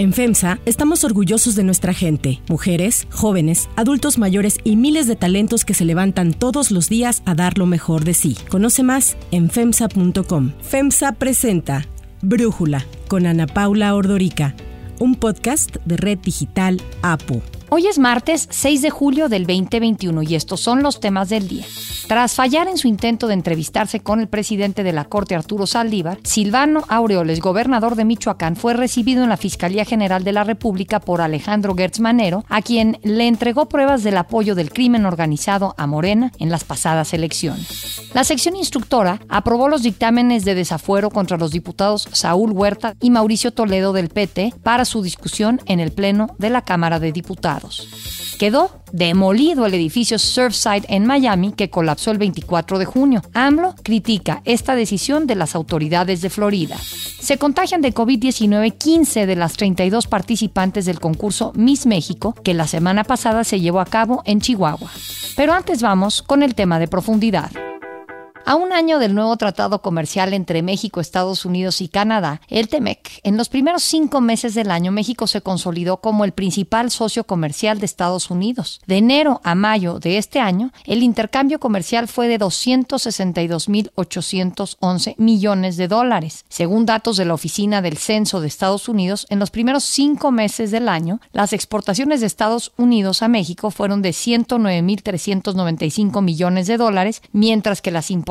En FEMSA estamos orgullosos de nuestra gente, mujeres, jóvenes, adultos mayores y miles de talentos que se levantan todos los días a dar lo mejor de sí. Conoce más en FEMSA.com. FEMSA presenta Brújula con Ana Paula Ordorica, un podcast de Red Digital APU. Hoy es martes 6 de julio del 2021 y estos son los temas del día. Tras fallar en su intento de entrevistarse con el presidente de la Corte Arturo Saldívar, Silvano Aureoles, gobernador de Michoacán, fue recibido en la Fiscalía General de la República por Alejandro Gertz Manero, a quien le entregó pruebas del apoyo del crimen organizado a Morena en las pasadas elecciones. La sección instructora aprobó los dictámenes de desafuero contra los diputados Saúl Huerta y Mauricio Toledo del PT para su discusión en el Pleno de la Cámara de Diputados. Quedó demolido el edificio Surfside en Miami que colapsó el 24 de junio. AMLO critica esta decisión de las autoridades de Florida. Se contagian de COVID-19 15 de las 32 participantes del concurso Miss México que la semana pasada se llevó a cabo en Chihuahua. Pero antes vamos con el tema de profundidad. A un año del nuevo tratado comercial entre México, Estados Unidos y Canadá, el TEMEC, en los primeros cinco meses del año México se consolidó como el principal socio comercial de Estados Unidos. De enero a mayo de este año, el intercambio comercial fue de 262.811 millones de dólares. Según datos de la Oficina del Censo de Estados Unidos, en los primeros cinco meses del año, las exportaciones de Estados Unidos a México fueron de 109.395 millones de dólares, mientras que las importaciones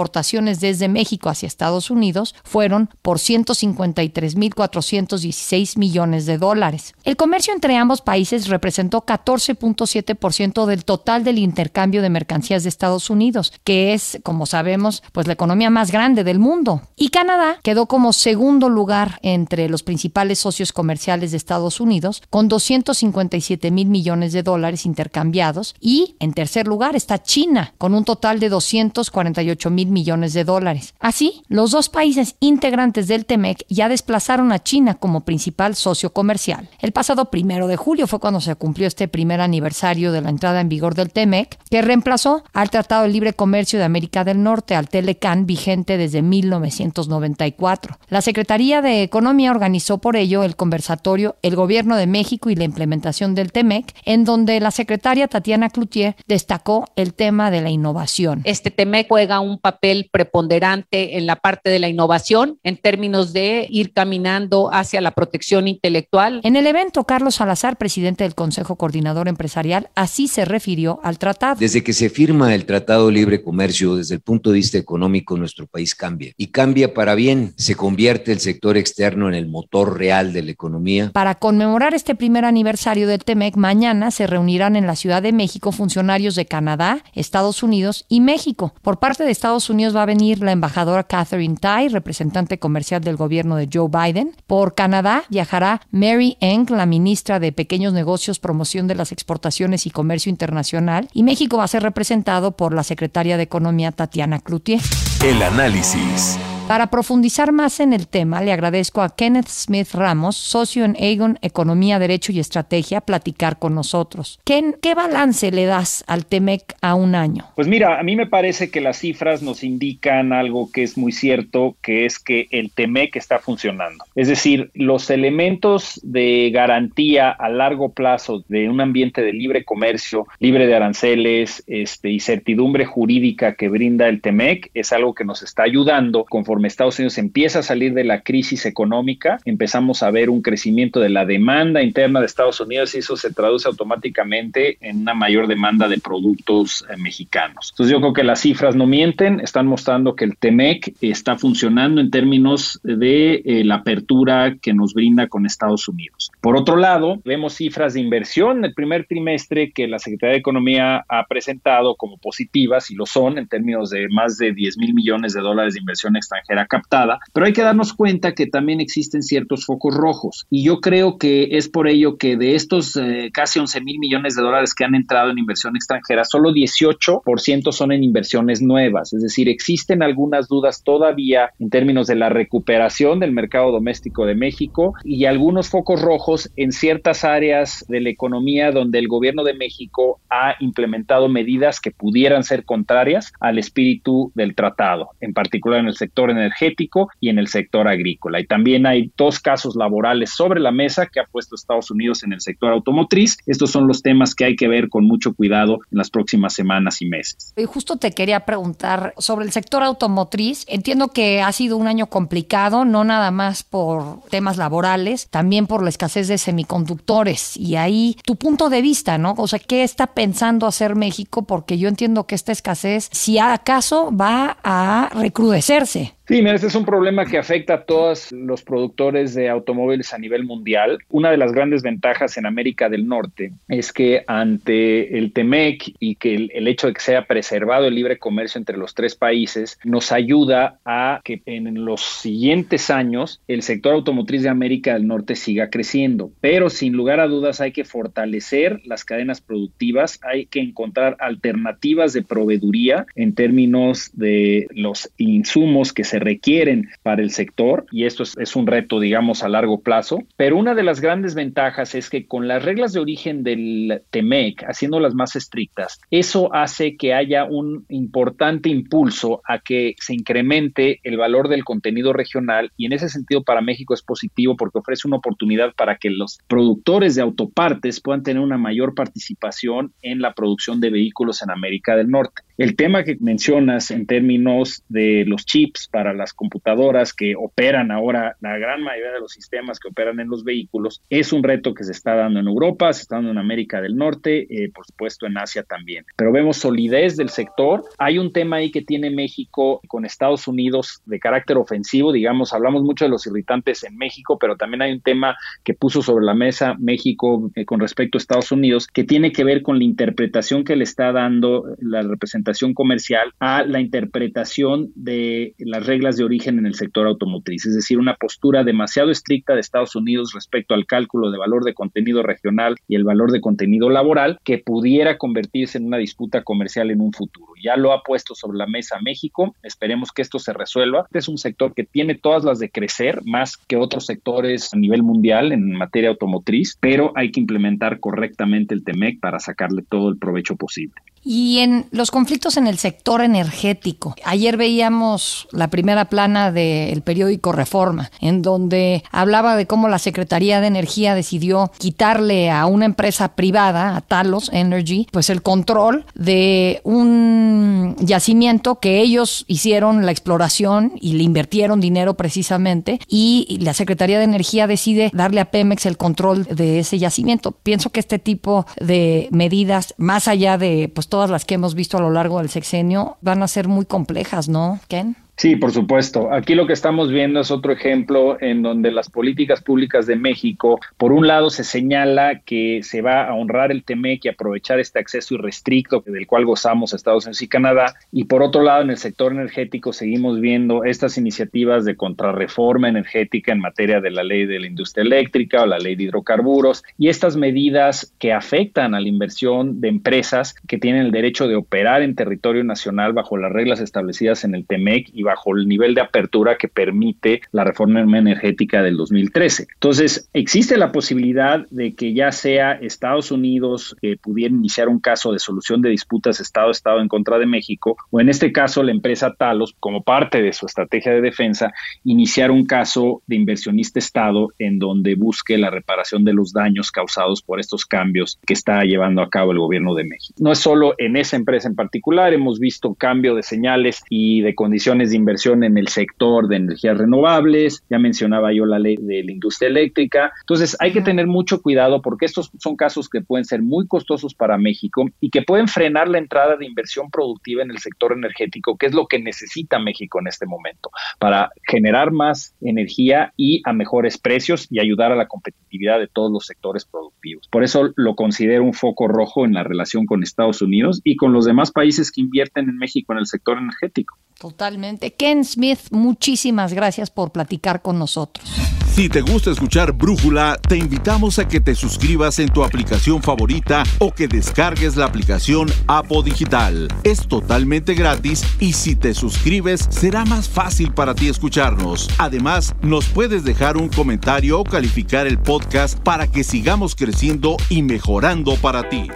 desde México hacia Estados Unidos fueron por 153.416 millones de dólares. El comercio entre ambos países representó 14.7% del total del intercambio de mercancías de Estados Unidos, que es, como sabemos, pues la economía más grande del mundo. Y Canadá quedó como segundo lugar entre los principales socios comerciales de Estados Unidos, con 257 mil millones de dólares intercambiados. Y en tercer lugar está China, con un total de 248 mil millones de dólares. Así, los dos países integrantes del TEMEC ya desplazaron a China como principal socio comercial. El pasado primero de julio fue cuando se cumplió este primer aniversario de la entrada en vigor del TEMEC, que reemplazó al Tratado de Libre Comercio de América del Norte, al TELECAN, vigente desde 1994. La Secretaría de Economía organizó por ello el conversatorio El Gobierno de México y la implementación del TEMEC, en donde la secretaria Tatiana Cloutier destacó el tema de la innovación. Este TEMEC juega un papel preponderante en la parte de la innovación en términos de ir caminando hacia la protección intelectual. En el evento, Carlos Salazar, presidente del Consejo Coordinador Empresarial, así se refirió al tratado. Desde que se firma el Tratado de Libre Comercio, desde el punto de vista económico, nuestro país cambia. Y cambia para bien. Se convierte el sector externo en el motor real de la economía. Para conmemorar este primer aniversario del TEMEC, mañana se reunirán en la Ciudad de México funcionarios de Canadá, Estados Unidos y México. Por parte de Estados Unidos, va a venir la embajadora Catherine Tai, representante comercial del gobierno de Joe Biden. Por Canadá viajará Mary Eng, la ministra de Pequeños Negocios, Promoción de las Exportaciones y Comercio Internacional. Y México va a ser representado por la secretaria de Economía Tatiana Cloutier. El análisis. Para profundizar más en el tema, le agradezco a Kenneth Smith Ramos, socio en Aegon Economía, Derecho y Estrategia, platicar con nosotros. Ken, ¿qué balance le das al TEMEC a un año? Pues mira, a mí me parece que las cifras nos indican algo que es muy cierto, que es que el TEMEC está funcionando. Es decir, los elementos de garantía a largo plazo de un ambiente de libre comercio, libre de aranceles este, y certidumbre jurídica que brinda el TEMEC es algo que nos está ayudando conforme Estados Unidos empieza a salir de la crisis económica, empezamos a ver un crecimiento de la demanda interna de Estados Unidos y eso se traduce automáticamente en una mayor demanda de productos eh, mexicanos. Entonces yo creo que las cifras no mienten, están mostrando que el TEMEC está funcionando en términos de eh, la apertura que nos brinda con Estados Unidos. Por otro lado, vemos cifras de inversión en el primer trimestre que la Secretaría de Economía ha presentado como positivas y lo son en términos de más de 10 mil millones de dólares de inversión extranjera era captada, pero hay que darnos cuenta que también existen ciertos focos rojos. Y yo creo que es por ello que de estos eh, casi 11 mil millones de dólares que han entrado en inversión extranjera, solo 18% son en inversiones nuevas, es decir, existen algunas dudas todavía en términos de la recuperación del mercado doméstico de México y algunos focos rojos en ciertas áreas de la economía donde el gobierno de México ha implementado medidas que pudieran ser contrarias al espíritu del tratado, en particular en el sector energético y en el sector agrícola. Y también hay dos casos laborales sobre la mesa que ha puesto Estados Unidos en el sector automotriz. Estos son los temas que hay que ver con mucho cuidado en las próximas semanas y meses. Y justo te quería preguntar sobre el sector automotriz. Entiendo que ha sido un año complicado, no nada más por temas laborales, también por la escasez de semiconductores. Y ahí tu punto de vista, ¿no? O sea, ¿qué está pensando hacer México? Porque yo entiendo que esta escasez, si acaso, va a recrudecerse. Sí, mira, este es un problema que afecta a todos los productores de automóviles a nivel mundial. Una de las grandes ventajas en América del Norte es que ante el TEMEC y que el, hecho de que sea preservado el libre comercio entre los tres países nos ayuda a que en los siguientes años el sector automotriz de América del Norte siga creciendo. Pero sin lugar a dudas hay que fortalecer las cadenas productivas, hay que encontrar alternativas de proveeduría en términos de los insumos que se requieren para el sector y esto es, un reto, digamos, a largo plazo. Pero una de las grandes ventajas es que con las reglas de origen del TEMEC, haciéndolas más estrictas, eso hace que haya un importante impulso a que se incremente el valor del contenido regional y en ese sentido para México es positivo porque ofrece una oportunidad para que los productores de autopartes puedan tener una mayor participación en la producción de vehículos en América del Norte. El tema que mencionas en términos de los chips para las computadoras que operan ahora, la gran mayoría de los sistemas que operan en los vehículos, es un reto que se está dando en Europa, se está dando en América del Norte, eh, por supuesto en Asia también. Pero vemos solidez del sector. Hay un tema ahí que tiene México con Estados Unidos de carácter ofensivo, digamos, hablamos mucho de los irritantes en México, pero también hay un tema que puso sobre la mesa México eh, con respecto a Estados Unidos que tiene que ver con la interpretación que le está dando la representación comercial a la interpretación de las reglas de origen en el sector automotriz, es decir, una postura demasiado estricta de Estados Unidos respecto al cálculo de valor de contenido regional y el valor de contenido laboral que pudiera convertirse en una disputa comercial en un futuro. Ya lo ha puesto sobre la mesa México, esperemos que esto se resuelva. Este es un sector que tiene todas las de crecer más que otros sectores a nivel mundial en materia automotriz, pero hay que implementar correctamente el TEMEC para sacarle todo el provecho posible. Y en los conflictos en el sector energético. Ayer veíamos la primera plana del periódico Reforma, en donde hablaba de cómo la Secretaría de Energía decidió quitarle a una empresa privada, a Talos Energy, pues el control de un yacimiento que ellos hicieron la exploración y le invirtieron dinero precisamente y la Secretaría de Energía decide darle a Pemex el control de ese yacimiento. Pienso que este tipo de medidas, más allá de pues todas las que hemos visto a lo largo del sexenio, van a ser muy complejas, ¿no, Ken? Sí, por supuesto. Aquí lo que estamos viendo es otro ejemplo en donde las políticas públicas de México, por un lado, se señala que se va a honrar el TEMEC y aprovechar este acceso irrestricto del cual gozamos Estados Unidos y Canadá, y por otro lado, en el sector energético seguimos viendo estas iniciativas de contrarreforma energética en materia de la ley de la industria eléctrica o la ley de hidrocarburos y estas medidas que afectan a la inversión de empresas que tienen el derecho de operar en territorio nacional bajo las reglas establecidas en el TEMEC y bajo el nivel de apertura que permite la reforma energética del 2013. Entonces, existe la posibilidad de que ya sea Estados Unidos que pudiera iniciar un caso de solución de disputas Estado-Estado en contra de México, o en este caso la empresa Talos, como parte de su estrategia de defensa, iniciar un caso de inversionista Estado en donde busque la reparación de los daños causados por estos cambios que está llevando a cabo el gobierno de México. No es solo en esa empresa en particular, hemos visto cambio de señales y de condiciones de inversión en el sector de energías renovables, ya mencionaba yo la ley de la industria eléctrica. Entonces hay que tener mucho cuidado porque estos son casos que pueden ser muy costosos para México y que pueden frenar la entrada de inversión productiva en el sector energético, que es lo que necesita México en este momento, para generar más energía y a mejores precios y ayudar a la competitividad de todos los sectores productivos. Por eso lo considero un foco rojo en la relación con Estados Unidos y con los demás países que invierten en México en el sector energético. Totalmente. Ken Smith, muchísimas gracias por platicar con nosotros. Si te gusta escuchar Brújula, te invitamos a que te suscribas en tu aplicación favorita o que descargues la aplicación Apo Digital. Es totalmente gratis y si te suscribes será más fácil para ti escucharnos. Además, nos puedes dejar un comentario o calificar el podcast para que sigamos creciendo y mejorando para ti.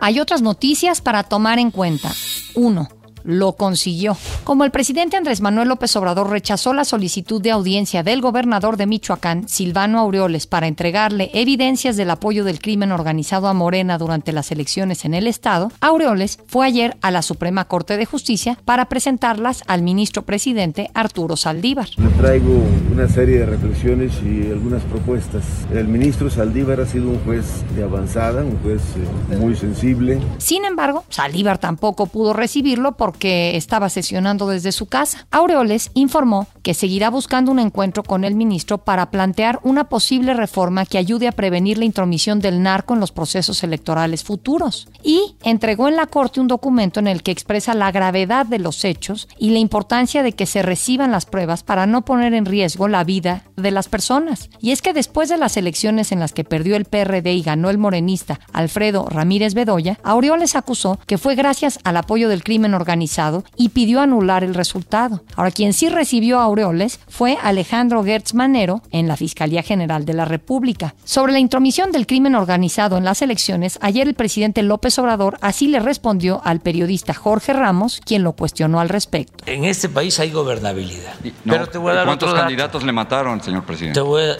Hay otras noticias para tomar en cuenta. 1 lo consiguió. Como el presidente Andrés Manuel López Obrador rechazó la solicitud de audiencia del gobernador de Michoacán, Silvano Aureoles, para entregarle evidencias del apoyo del crimen organizado a Morena durante las elecciones en el estado, Aureoles fue ayer a la Suprema Corte de Justicia para presentarlas al ministro presidente Arturo Saldívar. Le traigo una serie de reflexiones y algunas propuestas. El ministro Saldívar ha sido un juez de avanzada, un juez eh, muy sensible. Sin embargo, Saldívar tampoco pudo recibirlo porque estaba sesionando desde su casa. Aureoles informó que seguirá buscando un encuentro con el ministro para plantear una posible reforma que ayude a prevenir la intromisión del narco en los procesos electorales futuros. Y entregó en la Corte un documento en el que expresa la gravedad de los hechos y la importancia de que se reciban las pruebas para no poner en riesgo la vida de las personas. Y es que después de las elecciones en las que perdió el PRD y ganó el morenista Alfredo Ramírez Bedoya, Aureoles acusó que fue gracias al apoyo del crimen organizado y pidió anular el resultado. Ahora, quien sí recibió a Aureoles fue Alejandro Gertz Manero en la Fiscalía General de la República. Sobre la intromisión del crimen organizado en las elecciones, ayer el presidente López Obrador así le respondió al periodista Jorge Ramos, quien lo cuestionó al respecto. En este país hay gobernabilidad. No, pero te voy a dar ¿Cuántos otro dato. candidatos le mataron, señor presidente? Te voy a-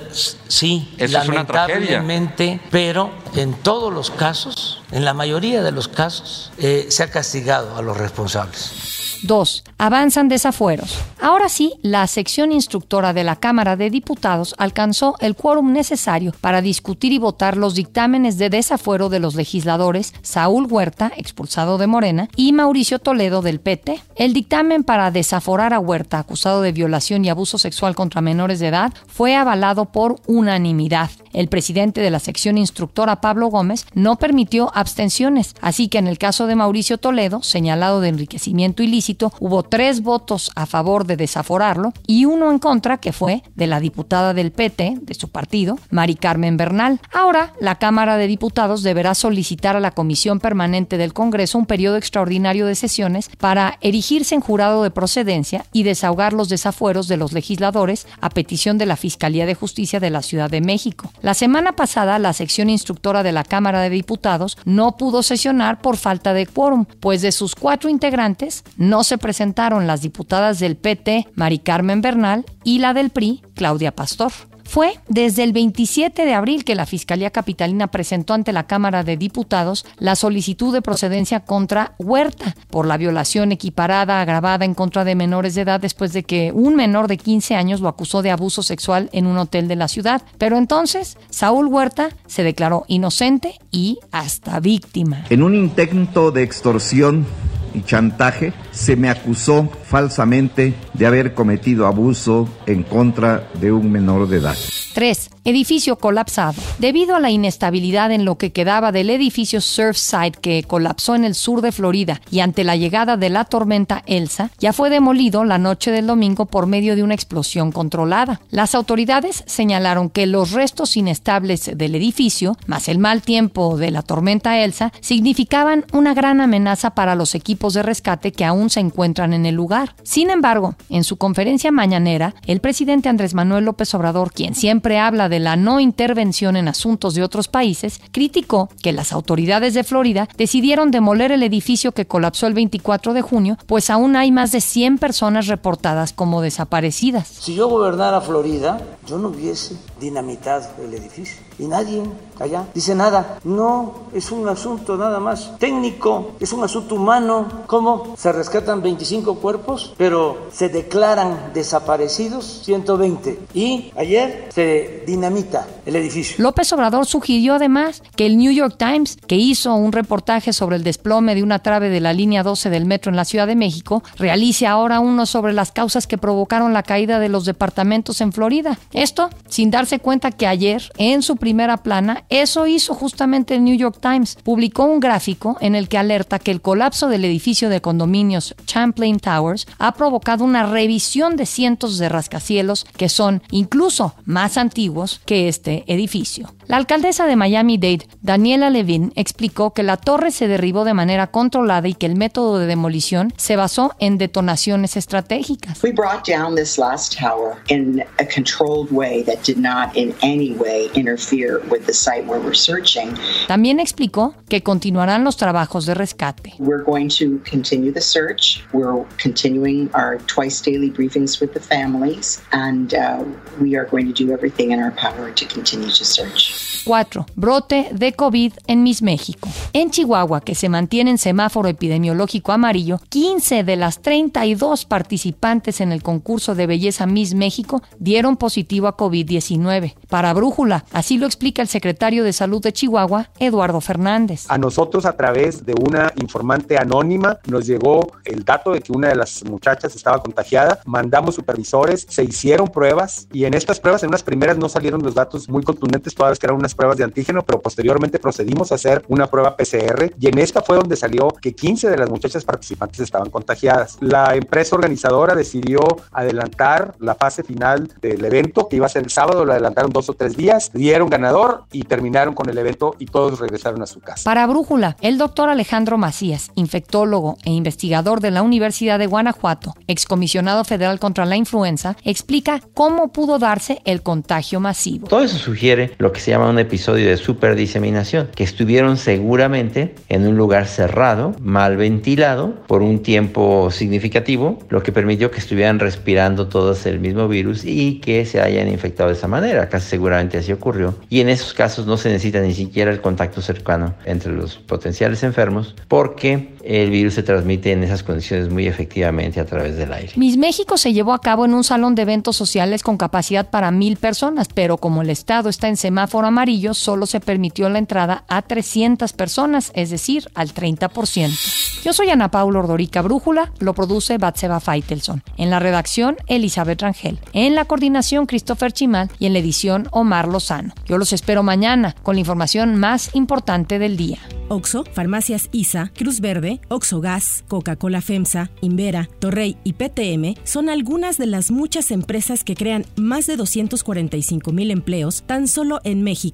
sí, Eso es una tragedia. lamentablemente, pero en todos los casos, en la mayoría de los casos, eh, se ha castigado a los responsables. 2. Avanzan desafueros. Ahora sí, la sección instructora de la Cámara de Diputados alcanzó el quórum necesario para discutir y votar los dictámenes de desafuero de los legisladores Saúl Huerta, expulsado de Morena, y Mauricio Toledo del PT. El dictamen para desaforar a Huerta, acusado de violación y abuso sexual contra menores de edad, fue avalado por unanimidad. El presidente de la sección instructora, Pablo Gómez, no permitió abstenciones, así que en el caso de Mauricio Toledo, señalado de enriquecimiento ilícito, hubo tres votos a favor de desaforarlo y uno en contra, que fue de la diputada del PT, de su partido, Mari Carmen Bernal. Ahora, la Cámara de Diputados deberá solicitar a la Comisión Permanente del Congreso un periodo extraordinario de sesiones para erigirse en jurado de procedencia y desahogar los desafueros de los legisladores a petición de la Fiscalía de Justicia de la Ciudad de México. La semana pasada, la sección instructora de la Cámara de Diputados no pudo sesionar por falta de quórum, pues de sus cuatro integrantes no se presentaron las diputadas del PT, Mari Carmen Bernal, y la del PRI, Claudia Pastor. Fue desde el 27 de abril que la Fiscalía Capitalina presentó ante la Cámara de Diputados la solicitud de procedencia contra Huerta por la violación equiparada agravada en contra de menores de edad después de que un menor de 15 años lo acusó de abuso sexual en un hotel de la ciudad. Pero entonces Saúl Huerta se declaró inocente y hasta víctima. En un intento de extorsión y chantaje, se me acusó falsamente de haber cometido abuso en contra de un menor de edad. 3. Edificio colapsado. Debido a la inestabilidad en lo que quedaba del edificio Surfside que colapsó en el sur de Florida y ante la llegada de la tormenta Elsa, ya fue demolido la noche del domingo por medio de una explosión controlada. Las autoridades señalaron que los restos inestables del edificio, más el mal tiempo de la tormenta Elsa, significaban una gran amenaza para los equipos de rescate que aún se encuentran en el lugar. Sin embargo, en su conferencia mañanera, el presidente Andrés Manuel López Obrador, quien siempre habla de la no intervención en asuntos de otros países, criticó que las autoridades de Florida decidieron demoler el edificio que colapsó el 24 de junio, pues aún hay más de 100 personas reportadas como desaparecidas. Si yo gobernara Florida, yo no hubiese dinamitado el edificio. Y nadie allá dice nada. No, es un asunto nada más técnico, es un asunto humano. ¿Cómo? Se rescatan 25 cuerpos, pero se declaran desaparecidos 120. Y ayer se dinamita el edificio. López Obrador sugirió además que el New York Times, que hizo un reportaje sobre el desplome de una trave de la línea 12 del metro en la Ciudad de México, realice ahora uno sobre las causas que provocaron la caída de los departamentos en Florida. Esto sin darse cuenta que ayer, en su primera plana, eso hizo justamente el New York Times. Publicó un gráfico en el que alerta que el colapso del edificio de condominios Champlain Towers ha provocado una revisión de cientos de rascacielos que son incluso más antiguos que este edificio. La alcaldesa de Miami-Dade, Daniela Levin, explicó que la torre se derribó de manera controlada y que el método de demolición se basó en detonaciones estratégicas. We brought down this last tower in a controlled way that did not in any way interfere with the site where we're searching. También explicó que continuarán los trabajos de rescate. We're going to continue the search. search. We're continuing our twice daily briefings with the families, and uh, we are going to do everything in our power to continue to search. 4. Brote de COVID en Miss México. En Chihuahua, que se mantiene en semáforo epidemiológico amarillo, 15 de las 32 participantes en el concurso de belleza Miss México dieron positivo a COVID-19. Para Brújula, así lo explica el secretario de Salud de Chihuahua, Eduardo Fernández. A nosotros, a través de una informante anónima, nos llegó el dato de que una de las muchachas estaba contagiada. Mandamos supervisores, se hicieron pruebas y en estas pruebas, en unas primeras, no salieron los datos muy contundentes, todas que eran unas pruebas de antígeno, pero posteriormente procedimos a hacer una prueba PCR y en esta fue donde salió que 15 de las muchachas participantes estaban contagiadas. La empresa organizadora decidió adelantar la fase final del evento, que iba a ser el sábado, lo adelantaron dos o tres días, dieron ganador y terminaron con el evento y todos regresaron a su casa. Para Brújula, el doctor Alejandro Macías, infectólogo e investigador de la Universidad de Guanajuato, excomisionado federal contra la influenza, explica cómo pudo darse el contagio masivo. Todo eso sugiere lo que se llama un episodio de superdiseminación, que estuvieron seguramente en un lugar cerrado, mal ventilado, por un tiempo significativo, lo que permitió que estuvieran respirando todos el mismo virus y que se hayan infectado de esa manera. Casi seguramente así ocurrió. Y en esos casos no se necesita ni siquiera el contacto cercano entre los potenciales enfermos, porque el virus se transmite en esas condiciones muy efectivamente a través del aire. Miss México se llevó a cabo en un salón de eventos sociales con capacidad para mil personas, pero como el estado está en semáforo amarillo, solo se permitió la entrada a 300 personas, es decir, al 30%. Yo soy Ana Paula Ordorica Brújula, lo produce Batseba Feitelson. En la redacción, Elizabeth Rangel. En la coordinación, Christopher Chimal. Y en la edición, Omar Lozano. Yo los espero mañana con la información más importante del día. Oxo, Farmacias ISA, Cruz Verde, Oxo Gas, Coca-Cola FEMSA, Invera, Torrey y PTM son algunas de las muchas empresas que crean más de 245 mil empleos tan solo en